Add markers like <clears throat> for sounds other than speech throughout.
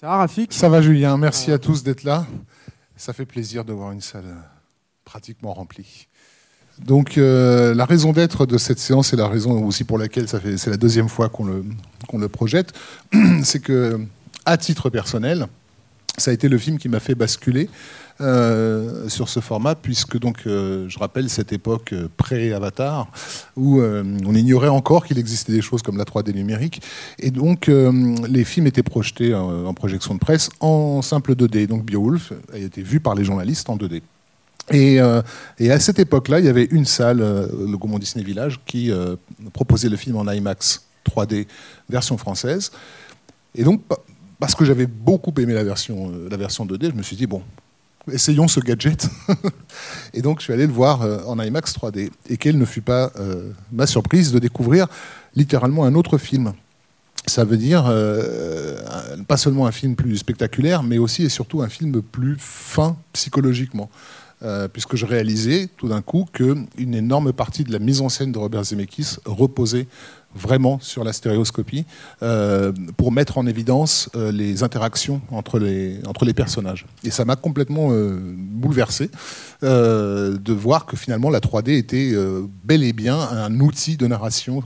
Ça va, Rafik Ça va, Julien. Merci à tous d'être là. Ça fait plaisir de voir une salle pratiquement remplie. Donc, euh, la raison d'être de cette séance et la raison aussi pour laquelle c'est la deuxième fois qu'on le, qu'on le projette, <clears throat> c'est que, à titre personnel, ça a été le film qui m'a fait basculer euh, sur ce format, puisque donc euh, je rappelle cette époque euh, pré-Avatar où on ignorait encore qu'il existait des choses comme la 3D numérique, et donc les films étaient projetés en, projection de presse en simple 2D. Donc Beowulf a été vu par les journalistes en 2D. Et, à cette époque-là, il y avait une salle, le Gaumont Disney Village, qui proposait le film en IMAX 3D version française. Et donc, parce que j'avais beaucoup aimé la version, euh, la version 2D, je me suis dit, bon, essayons ce gadget. <laughs> et donc, je suis allé le voir euh, en IMAX 3D. Et quelle ne fut pas euh, ma surprise de découvrir littéralement un autre film. Ça veut dire euh, pas seulement un film plus spectaculaire, mais aussi et surtout un film plus fin psychologiquement. Euh, puisque je réalisais tout d'un coup qu'une énorme partie de la mise en scène de Robert Zemeckis reposait vraiment sur la stéréoscopie euh, pour mettre en évidence euh, les interactions entre les, entre les personnages. Et ça m'a complètement euh, bouleversé de voir que finalement la 3D était bel et bien un outil de narration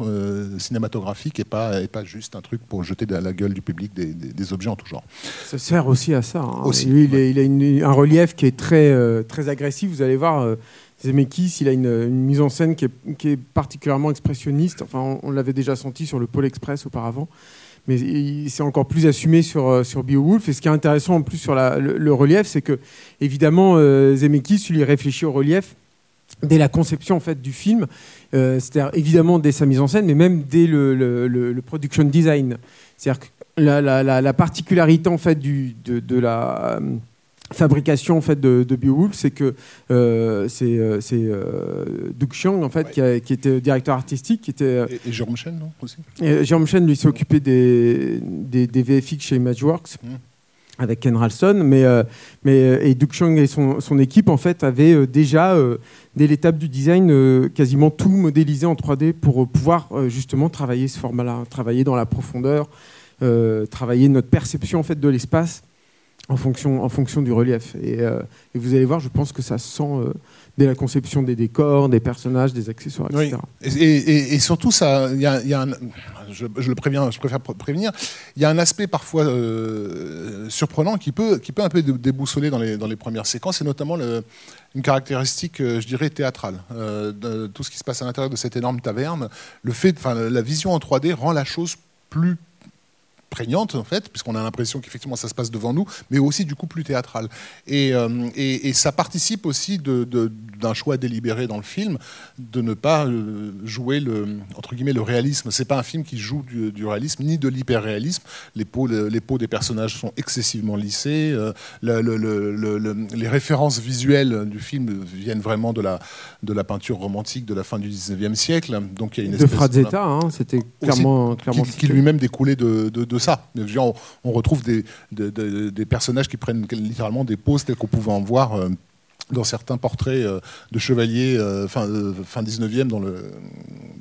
cinématographique et pas, et pas juste un truc pour jeter à la gueule du public des, des- des objets en tout genre. Ça sert aussi à ça. hein. Aussi, Lui, il, a une- un relief qui est très, très agressif. Vous allez voir, Zemeckis, il a une, mise en scène qui est, particulièrement expressionniste. Enfin, on, l'avait déjà senti sur le Pôle Express auparavant. Mais c'est encore plus assumé sur, euh, sur Beowulf. Et ce qui est intéressant en plus sur le, relief, c'est que, évidemment, euh, Zemeckis, lui, réfléchit au relief dès la conception en fait, du film. Euh, C'est-à-dire, évidemment, dès sa mise en scène, mais même dès le, production design. C'est-à-dire que la, la- la- la particularité en fait de, de la euh, fabrication en fait de, de Beowulf, c'est que euh, c'est euh, c'est, euh, Doug Chiang en fait qui, a- qui était directeur artistique, qui était euh, Et, et Jérôme Chen, non aussi? et Jérôme Chen lui s'est occupé des, des, des VFX chez Imageworks Mm. avec Ken Ralston, mais euh, mais et Doug Chiang et son, son équipe en fait avaient déjà dès l'étape du design quasiment tout modélisé en 3D pour pouvoir justement travailler ce format-là, travailler dans la profondeur, travailler notre perception en fait de l'espace en fonction, en fonction du relief. Et, euh, et vous allez voir, je pense que ça se sent euh, dès la conception des décors, des personnages, des accessoires, etc. Et, et- et surtout, ça, il y a, y a un, je, je le préviens, je préfère pr- prévenir. Il y a un aspect parfois euh, surprenant qui peut, qui peut un peu dé- déboussoler dans les, dans les premières séquences, et notamment le- une caractéristique, je dirais, théâtrale. De tout ce qui se passe à l'intérieur de cette énorme taverne, le fait, la vision en 3D rend la chose plus prégnante en fait, puisqu'on a l'impression qu'effectivement ça se passe devant nous, mais aussi du coup plus théâtral. Et, euh, et, et ça participe aussi de- de- d'un choix délibéré dans le film de ne pas euh, jouer le entre guillemets le réalisme. C'est pas un film qui joue du, du réalisme ni de l'hyper-réalisme. Les peaux, le- les peaux des personnages sont excessivement lissées. euh, le- le- le- le- le- les références visuelles du film viennent vraiment de la de la peinture romantique de la fin du 19e siècle. Donc il y a une De Frazetta, hein, c'était clairement, clairement qui, lui-même découlait de, de- de ça. On, retrouve des, de- de- des personnages qui prennent littéralement des poses telles qu'on pouvait en voir euh, dans certains portraits euh, de chevaliers euh, fin, fin 19e, dans le,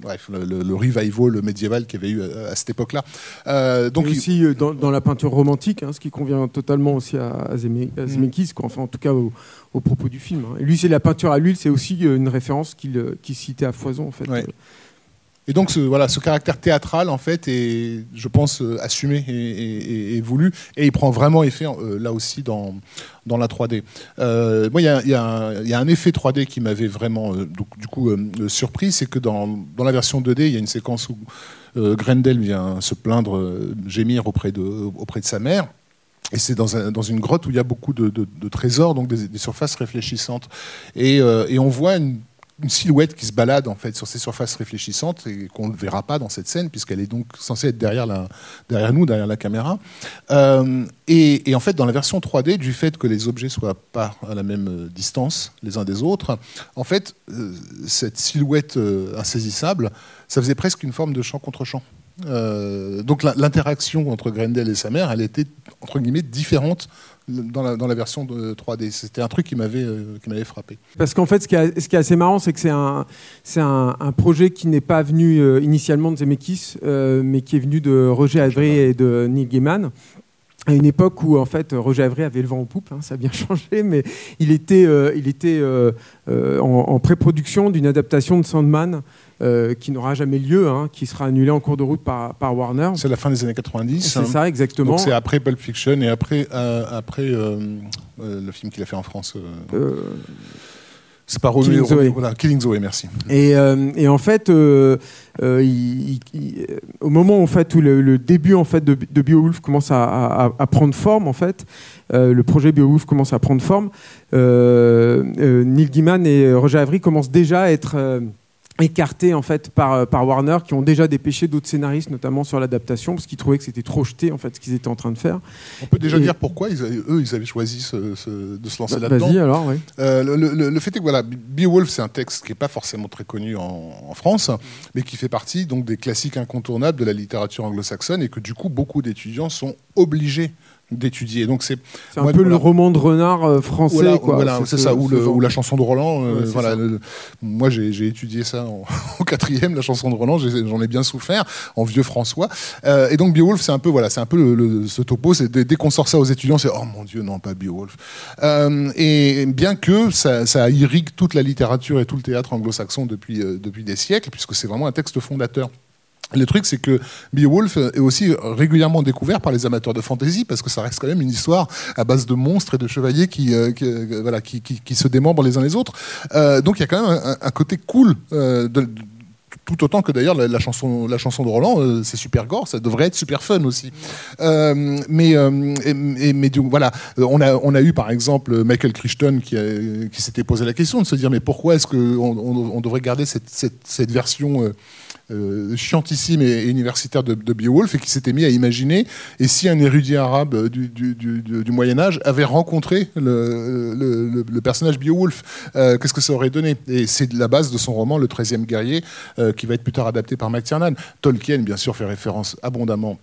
bref, le, le- le revival médiéval qu'il y avait eu à, à cette époque-là. Euh, Donc il- aussi dans, dans la peinture romantique, hein, ce qui convient totalement aussi à, à Mm. Zemeckis, quoi. enfin en tout cas au, au propos du film. hein. Et lui, c'est la peinture à l'huile, c'est aussi une référence qu'il qu'il citait à foison en fait. Ouais. Et donc, ce, voilà, ce caractère théâtral, en fait, est, je pense, euh, assumé et, voulu. Et il prend vraiment effet, euh, là aussi, dans, dans la 3D. Euh, moi, il y y y a un effet 3D qui m'avait vraiment, donc, du coup, surpris. C'est que dans, dans la version 2D, il y a une séquence où Grendel vient se plaindre, gémir auprès de, auprès de sa mère. Et c'est dans, dans une grotte où il y a beaucoup de, trésors, donc des, surfaces réfléchissantes. Et, et on voit une une silhouette qui se balade en fait sur ces surfaces réfléchissantes et qu'on ne verra pas dans cette scène puisqu'elle est donc censée être derrière, la, derrière nous, derrière la caméra. Euh, et, en fait, dans la version 3D, du fait que les objets soient pas à la même euh, distance les uns des autres, en fait, euh, cette silhouette insaisissable, ça faisait presque une forme de champ contre champ. Donc l'interaction entre Grendel et sa mère, elle était entre guillemets différente dans la, dans la, version de 3D. C'était un truc qui m'avait euh, m'avait frappé. Parce qu'en fait, ce qui, est, ce qui est assez marrant, c'est que c'est un, un, un, projet qui n'est pas venu euh, initialement de Zemeckis, euh, mais qui est venu de Roger Avery et de Neil Gaiman. À une époque où en fait Roger Avery avait le vent en poupe, hein, ça a bien <laughs> changé, mais il était, il était en, en pré-production d'une adaptation de Sandman euh, qui n'aura jamais lieu, hein, qui sera annulé en cours de route par, par Warner. C'est la fin des années 90. C'est ça, exactement. c'est après Pulp Fiction et après, euh, après euh, le film qu'il a fait en France. C'est pas Killing Zoe. Voilà, Killing Zoe, merci. Et, et en fait, au moment en fait, où le, début en fait, de, de Beowulf commence à, à, prendre forme, en fait, le projet Beowulf commence à prendre forme, Neil Gaiman et Roger Avery commencent déjà à être écartés en fait par, euh, par Warner qui ont déjà dépêché d'autres scénaristes notamment sur l'adaptation parce qu'ils trouvaient que c'était trop jeté en fait ce qu'ils étaient en train de faire. On peut déjà dire pourquoi ils eux ils avaient choisi de se lancer bah, là-dedans. Vas-y alors oui. Euh, le, fait est que voilà Beowulf c'est un texte qui n'est pas forcément très connu en, France mais qui fait partie donc des classiques incontournables de la littérature anglo-saxonne et que du coup beaucoup d'étudiants sont obligés d'étudier. Donc c'est un peu le roman de renard euh, français. Voilà, c'est ça, ou, la chanson de Roland. Euh, voilà, moi j'ai étudié ça <laughs> en, quatrième, la chanson de Roland. J'en ai, bien souffert en vieux François. Euh, et donc Beowulf, c'est un peu voilà, c'est un peu le, ce topo. C'est dès, qu'on sort ça aux étudiants, c'est oh mon Dieu, non pas Beowulf. et bien que ça, ça, irrigue toute la littérature et tout le théâtre anglo-saxon depuis depuis des siècles, puisque c'est vraiment un texte fondateur le truc, c'est que Beowulf est aussi régulièrement découvert par les amateurs de fantasy parce que ça reste quand même une histoire à base de monstres et de chevaliers qui, euh, euh, se démembrent les uns les autres. Euh, donc il y a quand même un, côté cool tout autant que d'ailleurs la, chanson, de Roland, c'est super gore, ça devrait être super fun aussi. mais mais voilà, on a, eu par exemple Michael Crichton qui, s'était posé la question de se dire mais pourquoi est-ce qu'on on, devrait garder cette version euh, chiantissime et, universitaire de, Beowulf et qui s'était mis à imaginer et si un érudit arabe du, Moyen Âge avait rencontré le, le, personnage Beowulf, euh, qu'est-ce que ça aurait donné? Et c'est la base de son roman Le 13e guerrier, euh, qui va être plus tard adapté par McTiernan. Tolkien, bien sûr, fait référence abondamment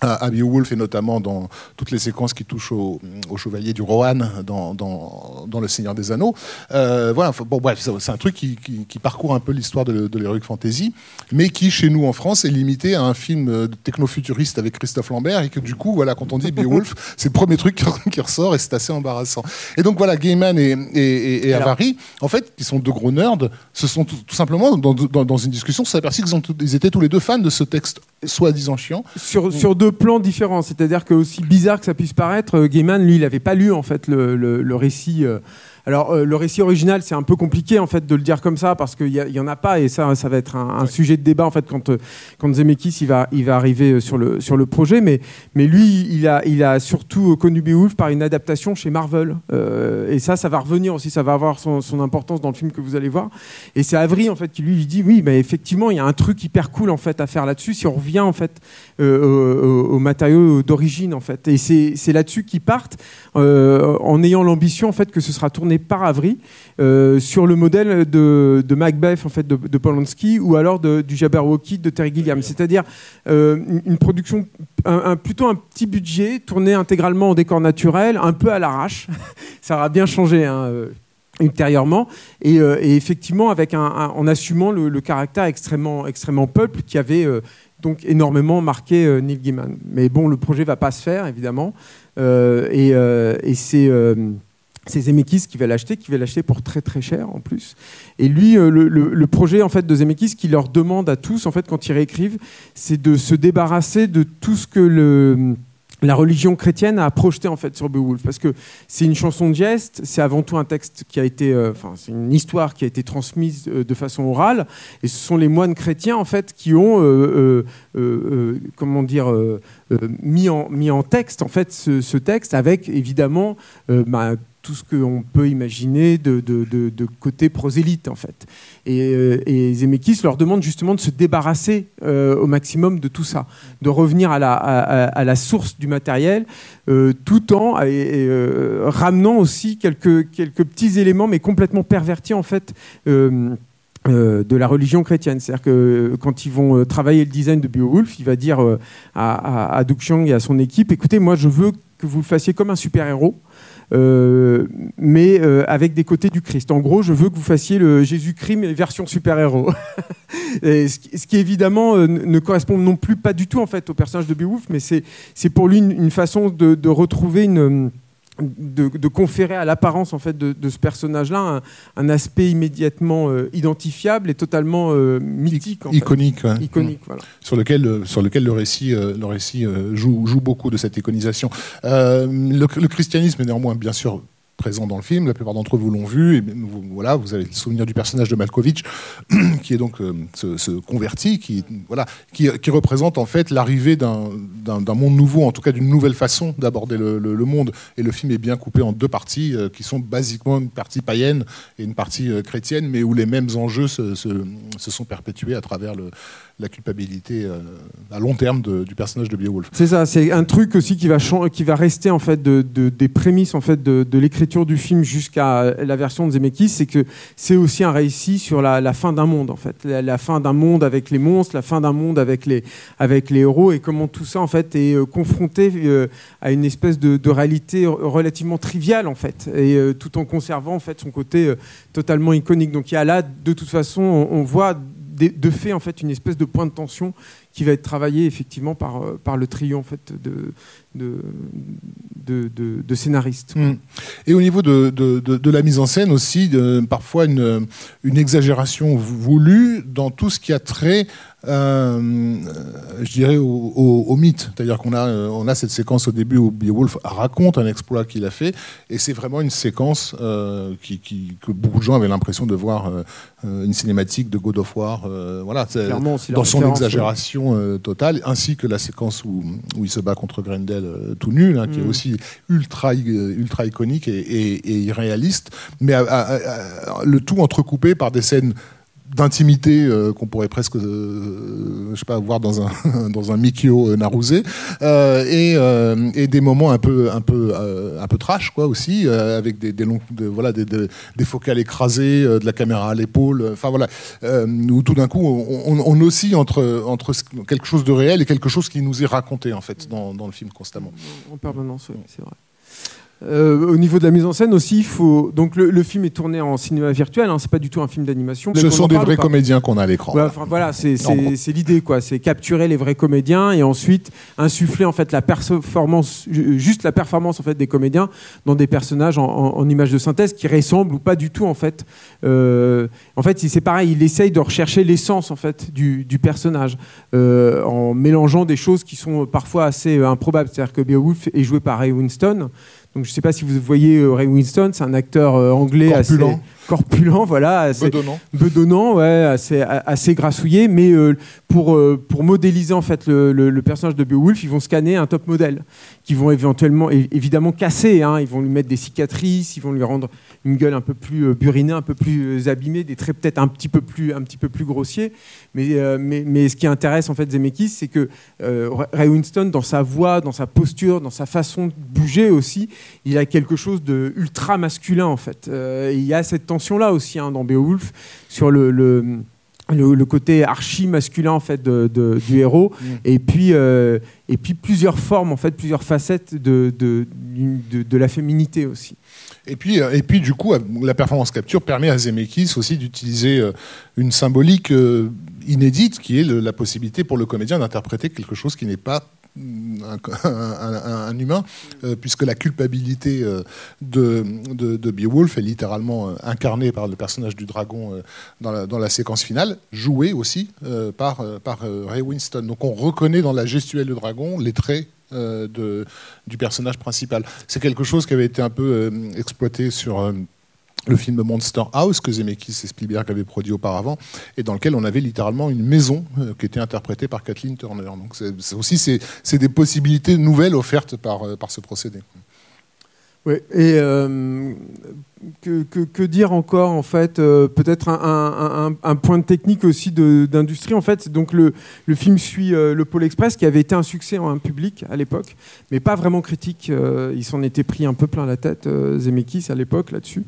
à Beowulf et notamment dans toutes les séquences qui touchent au, chevalier du Rohan dans, dans, Le Seigneur des Anneaux. Euh, voilà, bon, bref, c'est un truc qui, qui, parcourt un peu l'histoire de, de l'heroic fantasy, mais qui, chez nous en France, est limité à un film euh, techno-futuriste avec Christophe Lambert et que du coup, voilà, quand on dit Beowulf, <laughs> c'est le premier truc qui ressort et c'est assez embarrassant. Et donc voilà, Gaiman et, et, et Avary, en fait, qui sont deux gros nerds, se sont tout, simplement, dans, dans, une discussion, se sont aperçus qu'ils étaient tous les deux fans de ce texte soi-disant chiant. Sur, sur deux plans différents. C'est-à-dire que aussi bizarre que ça puisse paraître, euh, Gaiman, lui, il n'avait pas lu en fait le, le, récit. Euh, alors, euh, le récit original, c'est un peu compliqué en fait de le dire comme ça parce qu'il y, en a pas et ça, ça va être un, sujet de débat en fait quand, euh, quand Zemeckis il va, il va arriver euh, sur le, sur le projet. Mais, mais lui, il a, il a surtout connu Beowulf par une adaptation chez Marvel. et ça, ça va revenir aussi, ça va avoir son, son, importance dans le film que vous allez voir. Et c'est Avery en fait qui lui, dit oui, mais effectivement, il y a un truc hyper cool en fait à faire là-dessus si on revient en fait aux, matériaux d'origine en fait. Et c'est là-dessus qu'ils partent en ayant l'ambition en fait que ce sera tourné par Avery euh, sur le modèle de, Macbeth en fait de, Polanski ou alors du Jabberwocky de Terry Gilliam, c'est-à-dire euh, une production un, plutôt un petit budget tourné intégralement en décor naturel, un peu à l'arrache. <laughs> Ça aura bien changé. Hein, euh, ultérieurement et, effectivement avec un, en assumant le, caractère extrêmement extrêmement peuple qui avait donc énormément marqué Neil Gaiman. Mais bon, le projet va pas se faire évidemment et, et c'est c'est Zemeckis qui va l'acheter, qui va l'acheter pour très très cher en plus. Et lui, euh, le, projet en fait de Zemeckis qui leur demande à tous en fait quand ils réécrivent, c'est de se débarrasser de tout ce que la religion chrétienne a projeté en fait sur Beowulf parce que c'est une chanson de geste, c'est avant tout un texte qui a été, euh, c'est une histoire qui a été transmise euh, de façon orale et ce sont les moines chrétiens en fait qui ont, comment dire, mis en mis en texte en fait ce, texte avec évidemment bah, tout ce qu'on peut imaginer de, côté prosélyte en fait. Et, et, Zemeckis leur demande justement de se débarrasser au maximum de tout ça, de revenir à la, source du matériel, tout en ramenant aussi quelques, petits éléments, mais complètement pervertis en fait. Euh, de la religion chrétienne. C'est-à-dire que euh, quand ils vont euh, travailler le design de Beowulf, il va dire à, à, et à son équipe écoutez, moi je veux que vous le fassiez comme un super-héros. Mais avec des côtés du Christ. En gros, je veux que vous fassiez le Jésus-Christ version super-héros. <laughs> ce, qui évidemment ne correspond non plus pas du tout en fait au personnage de Beowulf, mais c'est pour lui une, façon de retrouver une de, conférer à l'apparence en fait de, ce personnage-là un, aspect immédiatement euh, identifiable et totalement euh, mythique, iconique, iconique mmh. sur lequel euh, sur lequel le récit le récit joue, joue beaucoup de cette iconisation. le, christianisme est néanmoins bien sûr présent dans le film. La plupart d'entre vous l'ont vu. Et voilà, vous avez le souvenir du personnage de Malkovich, <clears throat> qui est donc euh, ce, converti, qui, voilà, qui, représente en fait l'arrivée d'un monde nouveau, en tout cas d'une nouvelle façon d'aborder le, monde. Et le film est bien coupé en deux parties, euh, qui sont basiquement une partie païenne et une partie euh, chrétienne, mais où les mêmes enjeux se, se sont perpétués à travers le, la culpabilité euh, à long terme du personnage de Beowulf. C'est ça, c'est un truc aussi qui va, qui va rester en fait de, des prémices en fait de, l'écriture du film jusqu'à la version de Zemeckis, c'est que c'est aussi un récit sur la, fin d'un monde en fait, la, fin d'un monde avec les monstres, la fin d'un monde avec les, avec les héros et comment tout ça en fait est euh, confronté euh, à une espèce de, réalité relativement triviale en fait, et tout en conservant en fait son côté totalement iconique. Donc il y a là de toute façon, on voit de fait en fait une espèce de point de tension qui va être travaillé effectivement par, euh, par le trio en fait de, de, de, scénaristes. Hmm. Et au niveau de, la mise en scène aussi, parfois une, une exagération voulue dans tout ce qui a trait euh, je dirais, au, mythe. C'est-à-dire qu'on a, euh, on a cette séquence au début où Beowulf raconte un exploit qu'il a fait, et c'est vraiment une séquence euh, qui, que beaucoup de gens avaient l'impression de voir une cinématique de God of War, voilà, dans son exagération totale, ainsi que la séquence où, où, il se bat contre Grendel tout nu, hein, qui est mm. aussi ultra, ultra iconique et, irréaliste, mais le tout entrecoupé par des scènes d'intimité euh, qu'on pourrait presque, euh, je sais pas, voir dans un <laughs> dans un Mikio Naruse euh, et, des moments un peu un peu un peu trash quoi aussi avec des, longs voilà des, focales écrasées, de la caméra à l'épaule, enfin voilà où tout d'un coup on, on, oscille entre entre quelque chose de réel et quelque chose qui nous est raconté en fait dans, dans le film constamment. En permanence, oui, c'est vrai. Euh, au niveau de la mise en scène aussi, il faut donc le, film est tourné en cinéma virtuel. Hein, c'est pas du tout un film d'animation. Ce sont des vrais comédiens qu'on a à l'écran. voilà, c'est l'idée quoi. C'est capturer les vrais comédiens et ensuite insuffler en fait la performance, juste la performance en fait des comédiens dans des personnages en, en, images de synthèse qui ressemblent ou pas du tout en fait. Euh, en fait, c'est pareil. Il essaye de rechercher l'essence en fait du, du personnage euh, en mélangeant des choses qui sont parfois assez improbables. C'est-à-dire que Beowulf est joué par Ray Winston. Donc je ne sais pas si vous voyez euh, Ray Winston, c'est un acteur euh, anglais corpulent. assez corpulent, voilà, assez bedonnant, bedonnant ouais, assez, assez grassouillé, mais euh, pour, pour modéliser en fait le, le, personnage de Beowulf, ils vont scanner un top modèle, qui vont éventuellement évidemment casser, hein, ils vont lui mettre des cicatrices, ils vont lui rendre une gueule un peu plus burinée, un peu plus abîmée, des traits peut-être un petit peu plus un petit peu plus grossiers, mais, mais, mais ce qui intéresse en fait Zemeckis, c'est que Ray Winston dans sa voix, dans sa posture, dans sa façon de bouger aussi, il a quelque chose de ultra masculin en fait. Euh, il y a cette tension là aussi hein, dans Beowulf sur le, le le, côté archi masculin en fait de, du héros mm. et puis euh, et puis plusieurs formes en fait plusieurs facettes de, de, de, la féminité aussi et puis euh, et puis du coup la performance capture permet à Zemeckis aussi d'utiliser une symbolique inédite qui est la possibilité pour le comédien d'interpréter quelque chose qui n'est pas un, humain, euh, puisque la culpabilité euh, de, de, Beowulf est littéralement euh, incarnée par le personnage du dragon dans la, dans, la, séquence finale, jouée aussi par, par Ray Winston. Donc on reconnaît dans la gestuelle du dragon les traits de, du personnage principal. C'est quelque chose qui avait été un peu exploité sur le film Monster House que Zemeckis et Spielberg avaient produit auparavant et dans lequel on avait littéralement une maison euh, qui était interprétée par Kathleen Turner. Donc c'est aussi c'est des possibilités nouvelles offertes par, euh, par ce procédé. Oui, et euh, que, dire encore en fait euh, Peut-être un, un, un, point technique aussi d'industrie. En fait, donc le, le film suit euh, le Pôle Express qui avait été un succès en public à l'époque, mais pas vraiment critique. Il s'en était pris un peu plein la tête, Zemeckis à l'époque là-dessus.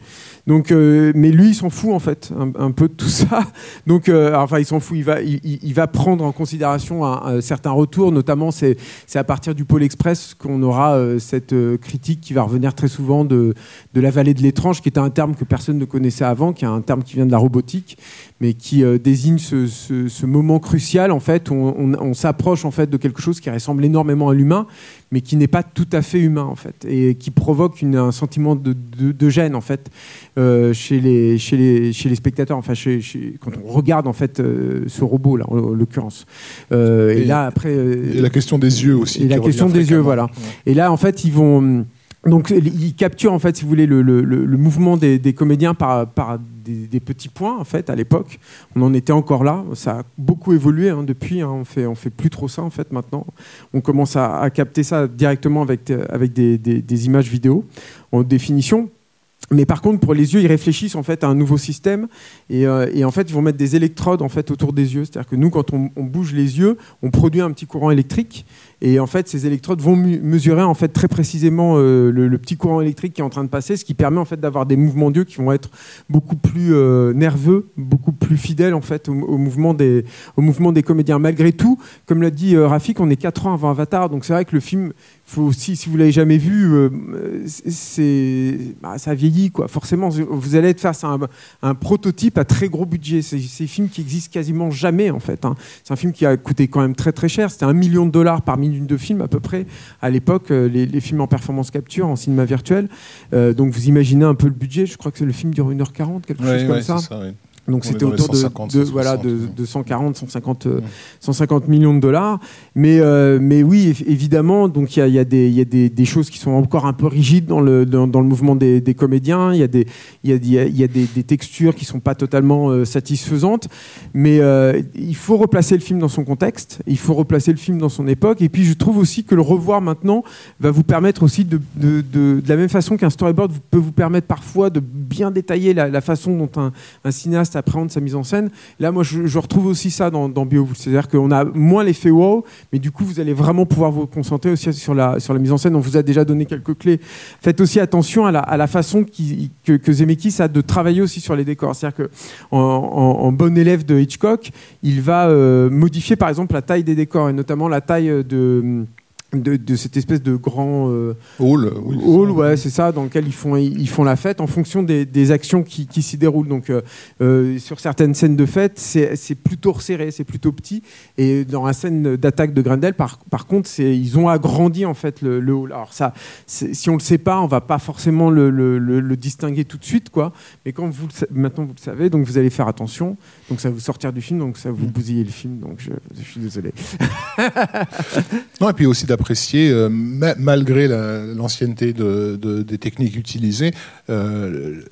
Donc, mais lui, il s'en fout en fait un, peu de tout ça. <laughs> Donc, enfin, il s'en fout. Il va, il, va prendre en considération un, certain retour, notamment c'est à partir du Pôle Express qu'on aura cette critique qui va revenir très souvent de, de la vallée de l'étrange qui est un terme que personne ne connaissait avant, qui est un terme qui vient de la robotique, mais qui euh, désigne ce, moment crucial en fait où on, s'approche en fait de quelque chose qui ressemble énormément à l'humain, mais qui n'est pas tout à fait humain en fait, et qui provoque un sentiment de, gêne en fait euh, chez, les, chez, les, chez les spectateurs, enfin chez, quand on regarde en fait euh, ce robot là en, l'occurrence. et, là après. et la question des yeux aussi. Et la question des yeux, voilà. Et là en fait ils vont donc il capture en fait, si vous voulez, le, mouvement des, comédiens par, des, petits points en fait. À l'époque, on en était encore là. Ça a beaucoup évolué hein, depuis. Hein. On fait fait plus trop ça en fait maintenant. On commence à, capter ça directement avec avec des, images vidéo en définition. Mais par contre, pour les yeux, ils réfléchissent en fait à un nouveau système et, euh, en fait, ils vont mettre des électrodes en fait autour des yeux. C'est-à-dire que nous, quand on, bouge les yeux, on produit un petit courant électrique et en fait, ces électrodes vont mesurer en fait très précisément euh, le, petit courant électrique qui est en train de passer, ce qui permet en fait d'avoir des mouvements d'yeux qui vont être beaucoup plus euh, nerveux, beaucoup plus fidèles en fait au, mouvement des au mouvement des comédiens. Malgré tout, comme l'a dit euh, Rafik, on est 4 ans avant Avatar, donc c'est vrai que le film si vous l'avez jamais vu, bah, ça vieillit quoi. Forcément, vous allez être face à un, prototype à très gros budget. C'est un film qui existe quasiment jamais en fait. Hein. C'est un film qui a coûté quand même très très cher. C'était un million de dollars par minute de film à peu près à l'époque, euh, les, films en performance capture, en cinéma virtuel. Euh, donc vous imaginez un peu le budget. Je crois que le film dure 1h40, quelque chose comme ça. ça donc c'était autour de, de, voilà, de, de, 140, 150, 150 millions de dollars. Mais, euh, mais oui, évidemment, donc il y a, y a, des, y a des, des, choses qui sont encore un peu rigides dans le, dans, dans le mouvement des, des comédiens. Il y a, des, y a, y a des, des, textures qui sont pas totalement euh, satisfaisantes. Mais euh, il faut replacer le film dans son contexte. Il faut replacer le film dans son époque. Et puis je trouve aussi que le revoir maintenant va vous permettre aussi de, de, de, la même façon qu'un storyboard peut vous permettre parfois de bien détailler la, la façon dont un, un cinéaste appréhende sa mise en scène. Là, moi, je, retrouve aussi ça dans, dans. C'est-à-dire qu'on a moins l'effet wow, mais du coup, vous allez vraiment pouvoir vous concentrer aussi sur la, sur la mise en scène. On vous a déjà donné quelques clés. Faites aussi attention à la, à la façon que, que, Zemeckis a de travailler aussi sur les décors. C'est-à-dire qu'en en, bon élève de Hitchcock, il va euh, modifier, par exemple, la taille des décors, et notamment la taille de de, cette espèce de grand euh, hall, hall ouais, c'est ça, dans lequel ils font, ils font la fête en fonction des, des actions qui, qui s'y déroulent. Donc, euh, euh, sur certaines scènes de fête, c'est plutôt resserré, c'est plutôt petit. Et dans la scène d'attaque de Grendel, par, par contre, ils ont agrandi en fait le, le hall. Alors ça, si on le sait pas, on va pas forcément le, le, le, distinguer tout de suite, quoi. Mais quand vous maintenant vous le savez, donc vous allez faire attention. Donc ça va vous sortir du film, donc ça va vous bousiller le film. Donc je, je suis désolé. non, et puis aussi apprécié, euh, malgré l'ancienneté de, des techniques utilisées, euh,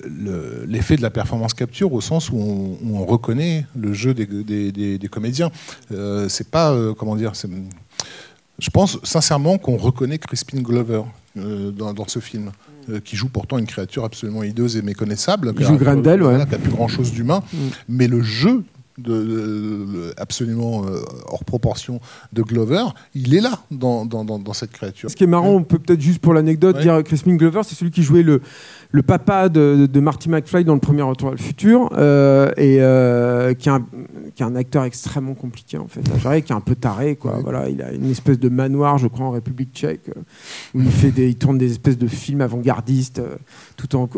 l'effet de la performance capture au sens où on, reconnaît le jeu des, des, comédiens. Euh, c'est pas, comment dire, je pense sincèrement qu'on reconnaît Crispin Glover dans, ce film. qui joue pourtant une créature absolument hideuse et méconnaissable. Il joue Grendel, ouais. Qui n'a plus grand chose d'humain. Mm. Mais le jeu de, absolument euh, hors proportion de Glover, il est là dans, dans, dans, cette créature. Ce qui est marrant, on peut peut-être juste pour l'anecdote dire Crispin Glover, c'est celui qui jouait le, le papa de, de, Marty McFly dans le premier Retour à le futur, euh, et euh, qui, est un, qui, est un, acteur extrêmement compliqué en fait, à qui est un peu taré quoi. Voilà, il a une espèce de manoir, je crois, en République Tchèque, où il fait des, il tourne des espèces de films avant-gardistes, tout en,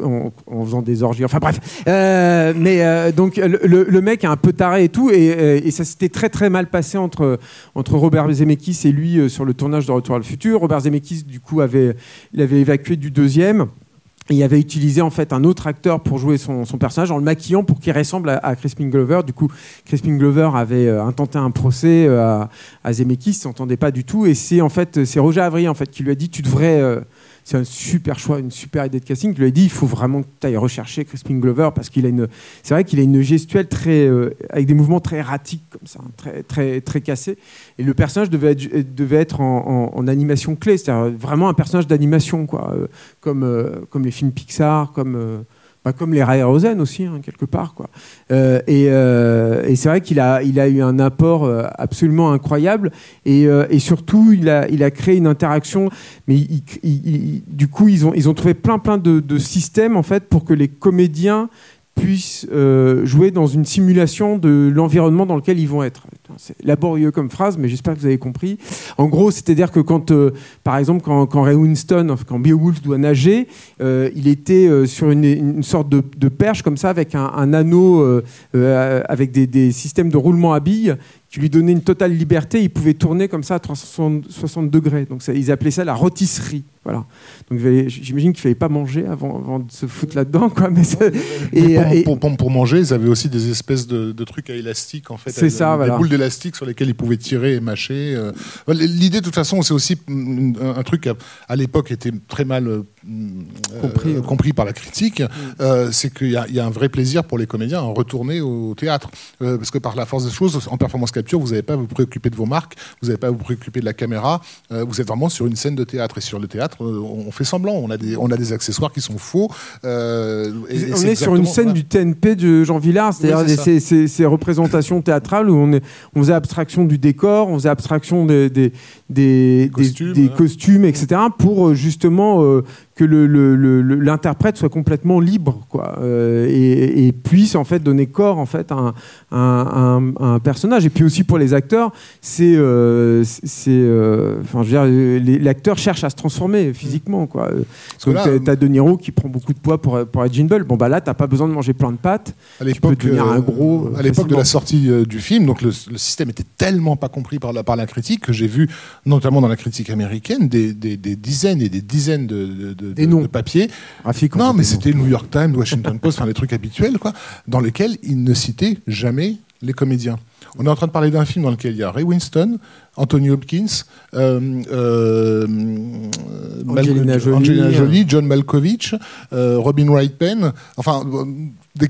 en, faisant des orgies. Enfin bref, mais donc le, le, mec est un peu taré et tout. Et, ça s'était très très mal passé entre, entre Robert Zemeckis et lui euh, sur le tournage de Retour à le futur. Robert Zemeckis, du coup, avait, il avait évacué du deuxième. il avait utilisé en fait un autre acteur pour jouer son, personnage en le maquillant pour qu'il ressemble à, Crispin Glover. Du coup, Crispin Glover avait euh, intenté un procès euh, à, à Zemeckis, s'entendait pas du tout. Et c'est en fait c'est Roger Avry en fait qui lui a dit tu devrais euh, c'est un super choix, une super idée de casting. Je lui ai dit, il faut vraiment que tu ailles rechercher Crispin Glover parce qu'il a une, c'est vrai qu'il a une gestuelle très, euh, avec des mouvements très erratiques comme ça, hein, très, très, très cassés. Et le personnage devait être, en, animation clé, c'est-à-dire vraiment un personnage d'animation, quoi, euh, comme, euh, comme les films Pixar, comme pas comme les Rosen aussi, hein, quelque part. Quoi. Euh, euh, et, c'est vrai qu'il a, il a eu un apport euh, absolument incroyable. Et, surtout, il a, il a créé une interaction. Mais du coup, ils ont, ils ont trouvé plein, plein de, de, systèmes en fait, pour que les comédiens puissent euh, jouer dans une simulation de l'environnement dans lequel ils vont être. C'est laborieux comme phrase, mais j'espère que vous avez compris. En gros, c'est-à-dire que quand, euh, par exemple, quand, Ray Winston, quand Beowulf doit nager, euh, il était sur une, sorte de, perche comme ça, avec un, anneau, avec des, systèmes de roulement à billes qui lui donnait une totale liberté. Il pouvait tourner comme ça à 360 degrés. Donc ils appelaient ça la rôtisserie. Voilà. Donc j'imagine qu'il fallait pas manger avant, avant de se foutre là-dedans, quoi. Mais, <laughs> et, pour, pour, manger, ils avaient aussi des espèces de, trucs à élastique, en fait. C'est ça, des boules d'élastique sur lesquelles ils pouvaient tirer et mâcher. Euh. L'idée, de toute façon, c'est aussi un, truc qui, à l'époque, était très mal euh, compris, euh, compris, par la critique. Mm. c'est qu'il y, y, a un vrai plaisir pour les comédiens à retourner au théâtre, parce que par la force des choses, en performance capture, vous n'avez pas à vous préoccuper de vos marques, vous n'avez pas à vous préoccuper de la caméra. vous êtes vraiment sur une scène de théâtre et sur le théâtre euh, on fait semblant. On a des, on a des accessoires qui sont faux. Euh, on est, sur une scène du TNP de Jean Villard, c'est-à-dire ces, représentations théâtrales où on, est, on faisait abstraction du décor, on faisait abstraction des, des, des, costumes, etc., pour euh, justement que l'interprète soit complètement libre quoi, euh, et, puisse en fait donner corps en fait à un, un, personnage. Et puis aussi pour les acteurs, c'est, euh, c'est, euh, enfin, je veux dire, l'acteur cherche à se transformer physiquement quoi. Donc t'as De Niro qui prend beaucoup de poids pour pour être Jingle. Bon bah là t'as pas besoin de manger plein de pâtes. À l'époque, devenir un gros. À l'époque de la sortie du film, donc le, système était tellement pas compris par la par la critique que j'ai vu notamment dans la critique américaine des, des, dizaines et des dizaines de de, de, papier. non, mais c'était le New York Times, Washington Post, enfin des trucs habituels, quoi, dans lesquels ils ne citaient jamais les comédiens. On est en train de parler d'un film dans lequel il y a Ray Winston, Anthony Hopkins, euh, euh, Angelina, Jolie, John Malkovich, euh, Robin Wright Penn, enfin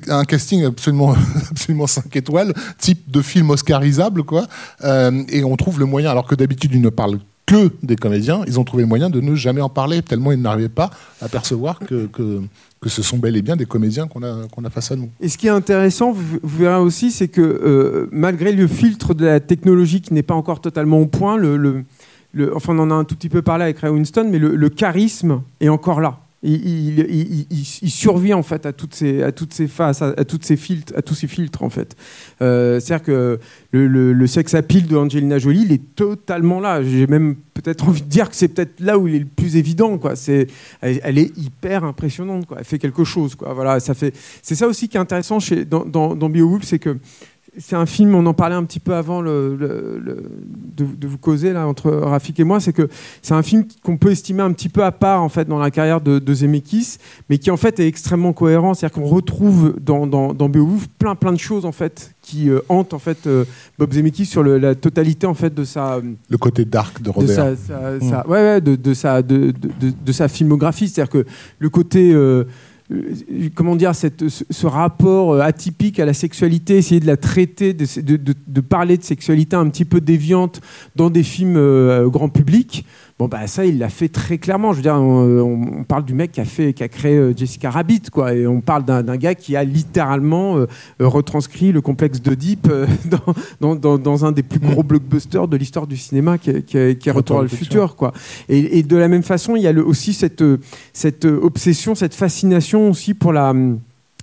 un casting absolument <laughs> absolument 5 étoiles, type de film oscarisable quoi. et on trouve le moyen, alors que d'habitude ils ne parlent que des comédiens, ils ont trouvé moyen de ne jamais en parler, tellement ils n'arrivaient pas à percevoir que, que, que, ce sont bel et bien des comédiens qu'on a, qu'on a face à nous. Et ce qui est intéressant, vous, verrez aussi, c'est que euh, malgré le filtre de la technologie qui n'est pas encore totalement au point, le, le, enfin on en a un tout petit peu parlé avec Ray Winston, mais le charisme est encore là il, survit en fait à toutes ces, à toutes ces faces, à, toutes ces filtres, à tous ces filtres en fait. Euh, c'est-à-dire que le, le, le sex appeal de Angelina Jolie, il est totalement là. J'ai même peut-être envie de dire que c'est peut-être là où il est le plus évident. Quoi. C'est, elle, est hyper impressionnante. Quoi. Elle fait quelque chose. Quoi. Voilà, ça fait. C'est ça aussi qui est intéressant chez, dans, dans, dans Beowulf, c'est que c'est un film, on en parlait un petit peu avant le, de, vous causer là, entre Rafik et moi, c'est que c'est un film qu'on peut estimer un petit peu à part en fait dans la carrière de, de Zemeckis, mais qui en fait est extrêmement cohérent. C'est-à-dire qu'on retrouve dans, dans, dans, Beowulf plein plein de choses en fait qui euh, hantent en fait euh, Bob Zemeckis sur la totalité en fait de sa le côté dark de Robert, de sa, mmh. ouais, ouais, de, sa de, de, sa filmographie, c'est-à-dire que le côté euh, comment dire, ce, rapport euh, atypique à la sexualité, essayer de la traiter, de, parler de sexualité un petit peu déviante dans des films euh, grand public. Bon, bah, ça, il l'a fait très clairement. Je veux dire, on, parle du mec qui a, fait, qui a créé euh, Jessica Rabbit, quoi. Et on parle d'un gars qui a littéralement euh, retranscrit le complexe d'Oedipe euh, <laughs> dans, dans, dans, un des plus gros mm. blockbusters de l'histoire du cinéma qui, qui, est Retour à le futur, quoi. Et, et, de la même façon, il y a le, aussi cette, cette obsession, cette fascination aussi pour la.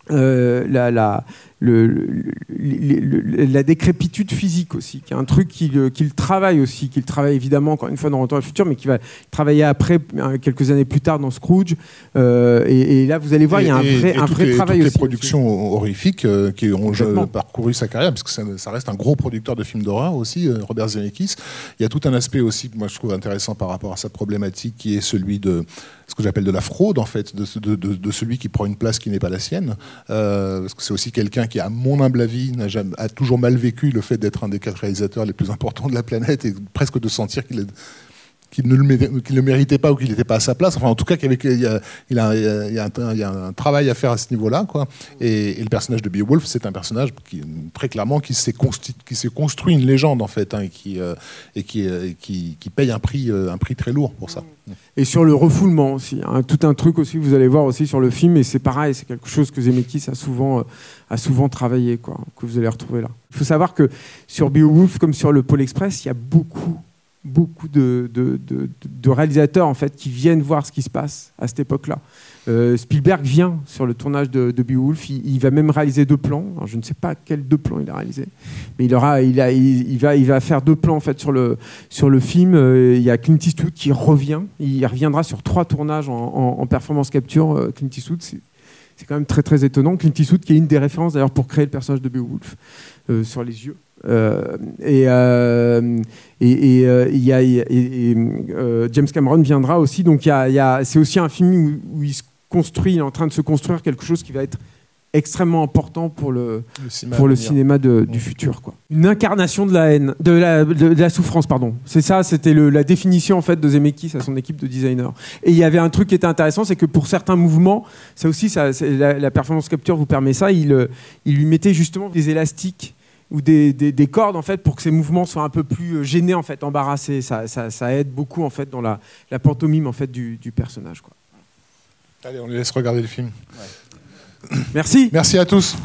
la, la, la décrépitude physique aussi, qui est un truc qu'il travaille aussi, qu'il travaille évidemment encore une fois dans Retour à le futur, mais qui va travailler après, euh, quelques années plus tard dans Scrooge. Euh, et, là, vous allez voir, il y a un vrai, un vrai travail toutes aussi. les productions horrifiques euh, qui ont parcouru sa carrière, parce que ça, reste un gros producteur de films d'horreur aussi, Robert Zemeckis. Il y a tout un aspect aussi, moi je trouve intéressant par rapport à sa problématique, qui est celui de ce que j'appelle de la fraude en fait, de, de, celui qui prend une place qui n'est pas la sienne. parce que c'est aussi quelqu'un qui, à mon humble avis, a, toujours mal vécu le fait d'être un des quatre réalisateurs les plus importants de la planète et presque de sentir qu'il est qu'il ne, le méritait pas ou qu'il n'était pas à sa place. Enfin, en tout cas, qu'il y, a, il il y a, un, travail à faire à ce niveau-là. Et, le personnage de Beowulf, c'est un personnage très clairement qui s'est, construit une légende, en fait, hein, et, qui, euh, euh, paye un prix, euh, un très lourd pour ça. Et sur le refoulement aussi. Hein, tout un truc aussi, vous allez voir aussi sur le film, et c'est pareil, c'est quelque chose que Zemeckis a souvent, a souvent travaillé, quoi, que vous allez retrouver là. Il faut savoir que sur Beowulf, comme sur le Pôle Express, il y a beaucoup beaucoup de, réalisateurs en fait qui viennent voir ce qui se passe à cette époque-là. Euh, Spielberg vient sur le tournage de, Beowulf, il, va même réaliser deux plans. je ne sais pas quels deux plans il a réalisé, mais il va, faire deux plans en fait sur le film. Euh, il y a Clint Eastwood qui revient, il reviendra sur trois tournages en, performance capture. Euh, Clint Eastwood, c'est quand même très très étonnant. Clint Eastwood qui est une des références d'ailleurs pour créer le personnage de Beowulf sur les yeux. Euh, et euh, et, euh, y a, James Cameron viendra aussi. Donc il y a, c'est aussi un film où, il se construit, il est en train de se construire quelque chose qui va être extrêmement important pour le, cinéma, pour le cinéma du futur. Quoi. Une incarnation de la haine, de la, de, la souffrance, pardon. C'est ça, c'était la définition en fait de Zemeckis à son équipe de designers. Et il y avait un truc qui était intéressant, c'est que pour certains mouvements, ça aussi, ça, la, la, performance capture vous permet ça, il, il lui mettait justement des élastiques ou des, des, cordes en fait pour que ces mouvements soient un peu plus euh, gênés en fait, embarrassés. Ça, ça, ça aide beaucoup en fait dans la, la pantomime en fait du, du, personnage. Quoi. Allez, on les laisse regarder le film. Merci. Merci à tous.